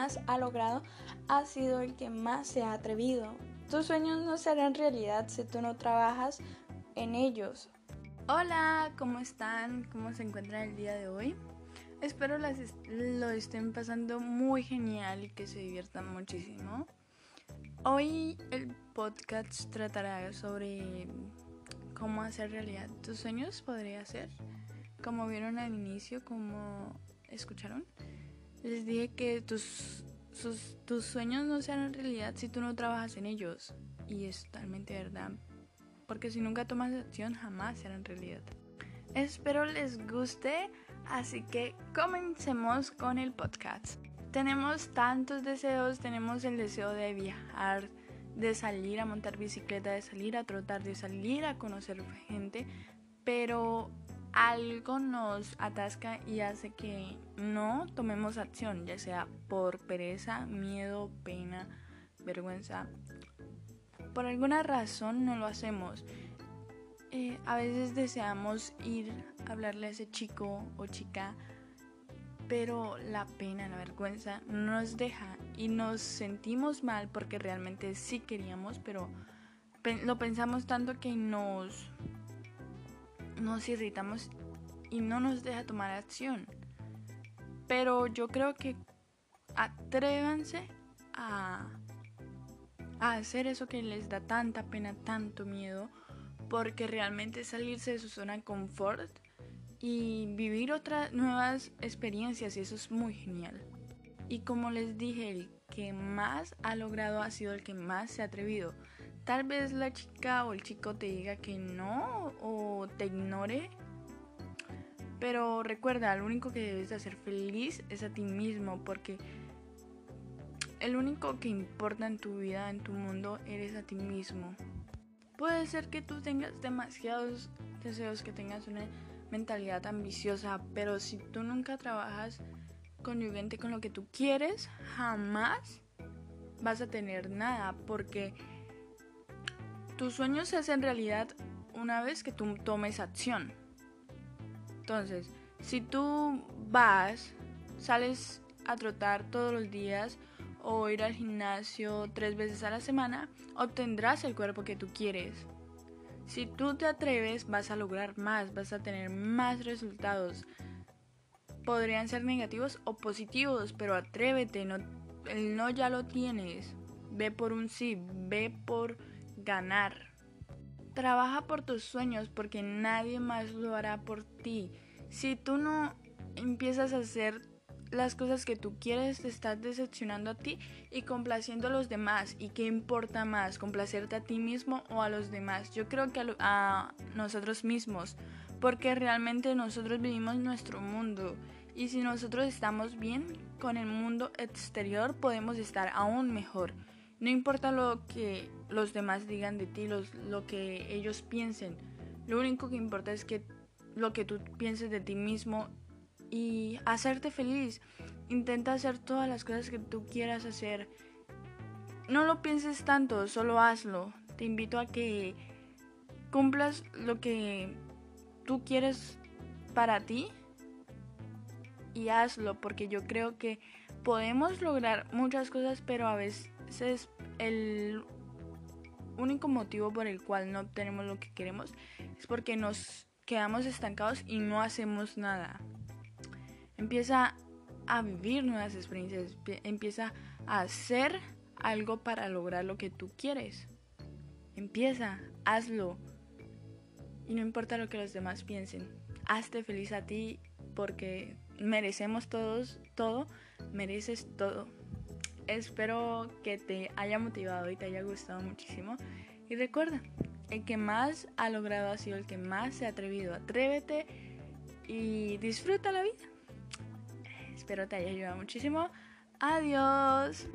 más ha logrado ha sido el que más se ha atrevido. Tus sueños no serán realidad si tú no trabajas en ellos. Hola, ¿cómo están? ¿Cómo se encuentran el día de hoy? Espero las lo estén pasando muy genial y que se diviertan muchísimo. Hoy el podcast tratará sobre cómo hacer realidad tus sueños, podría ser. Como vieron al inicio, como escucharon, les dije que tus, sueños no sean realidad si tú no trabajas en ellos. Y es totalmente verdad. Porque si nunca tomas acción, jamás serán realidad. Espero les guste, así que comencemos con el podcast. Tenemos tantos deseos, tenemos el deseo de viajar, de salir a montar bicicleta, de salir a trotar, de salir a conocer gente, pero algo nos atasca y hace que no tomemos acción, ya sea por pereza, miedo, pena, vergüenza. Por alguna razón no lo hacemos. Eh, a veces deseamos ir a hablarle a ese chico o chica, pero la pena, la vergüenza nos deja y nos sentimos mal porque realmente sí queríamos, pero lo pensamos tanto que nos nos irritamos y no nos deja tomar acción. Pero yo creo que atrévanse a, a hacer eso que les da tanta pena, tanto miedo, porque realmente salirse de su zona de confort y vivir otras nuevas experiencias y eso es muy genial. Y como les dije, el que más ha logrado ha sido el que más se ha atrevido. Tal vez la chica o el chico te diga que no o te ignore. Pero recuerda, lo único que debes de hacer feliz es a ti mismo porque el único que importa en tu vida, en tu mundo, eres a ti mismo. Puede ser que tú tengas demasiados deseos, que tengas una mentalidad ambiciosa, pero si tú nunca trabajas conyugente con lo que tú quieres, jamás vas a tener nada porque tus sueños se hacen realidad una vez que tú tomes acción. Entonces, si tú vas, sales a trotar todos los días o ir al gimnasio tres veces a la semana, obtendrás el cuerpo que tú quieres. Si tú te atreves, vas a lograr más, vas a tener más resultados. Podrían ser negativos o positivos, pero atrévete, no, el no ya lo tienes. Ve por un sí, ve por ganar. Trabaja por tus sueños porque nadie más lo hará por ti. Si tú no empiezas a hacer las cosas que tú quieres, te estás decepcionando a ti y complaciendo a los demás. ¿Y qué importa más? ¿Complacerte a ti mismo o a los demás? Yo creo que a, a nosotros mismos, porque realmente nosotros vivimos nuestro mundo. Y si nosotros estamos bien con el mundo exterior, podemos estar aún mejor. No importa lo que los demás digan de ti, lo que ellos piensen. Lo único que importa es que lo que tú pienses de ti mismo y hacerte feliz. Intenta hacer todas las cosas que tú quieras hacer. No lo pienses tanto, solo hazlo. Te invito a que cumplas lo que tú quieres para ti y hazlo porque yo creo que podemos lograr muchas cosas pero a veces es el único motivo por el cual no obtenemos lo que queremos es porque nos quedamos estancados y no hacemos nada. Empieza a vivir nuevas experiencias, empieza a hacer algo para lograr lo que tú quieres. Empieza, hazlo. Y no importa lo que los demás piensen, hazte feliz a ti porque merecemos todos todo, mereces todo. Espero que te haya motivado y te haya gustado muchísimo. Y recuerda, el que más ha logrado ha sido el que más se ha atrevido. Atrévete y disfruta la vida. Espero te haya ayudado muchísimo. Adiós.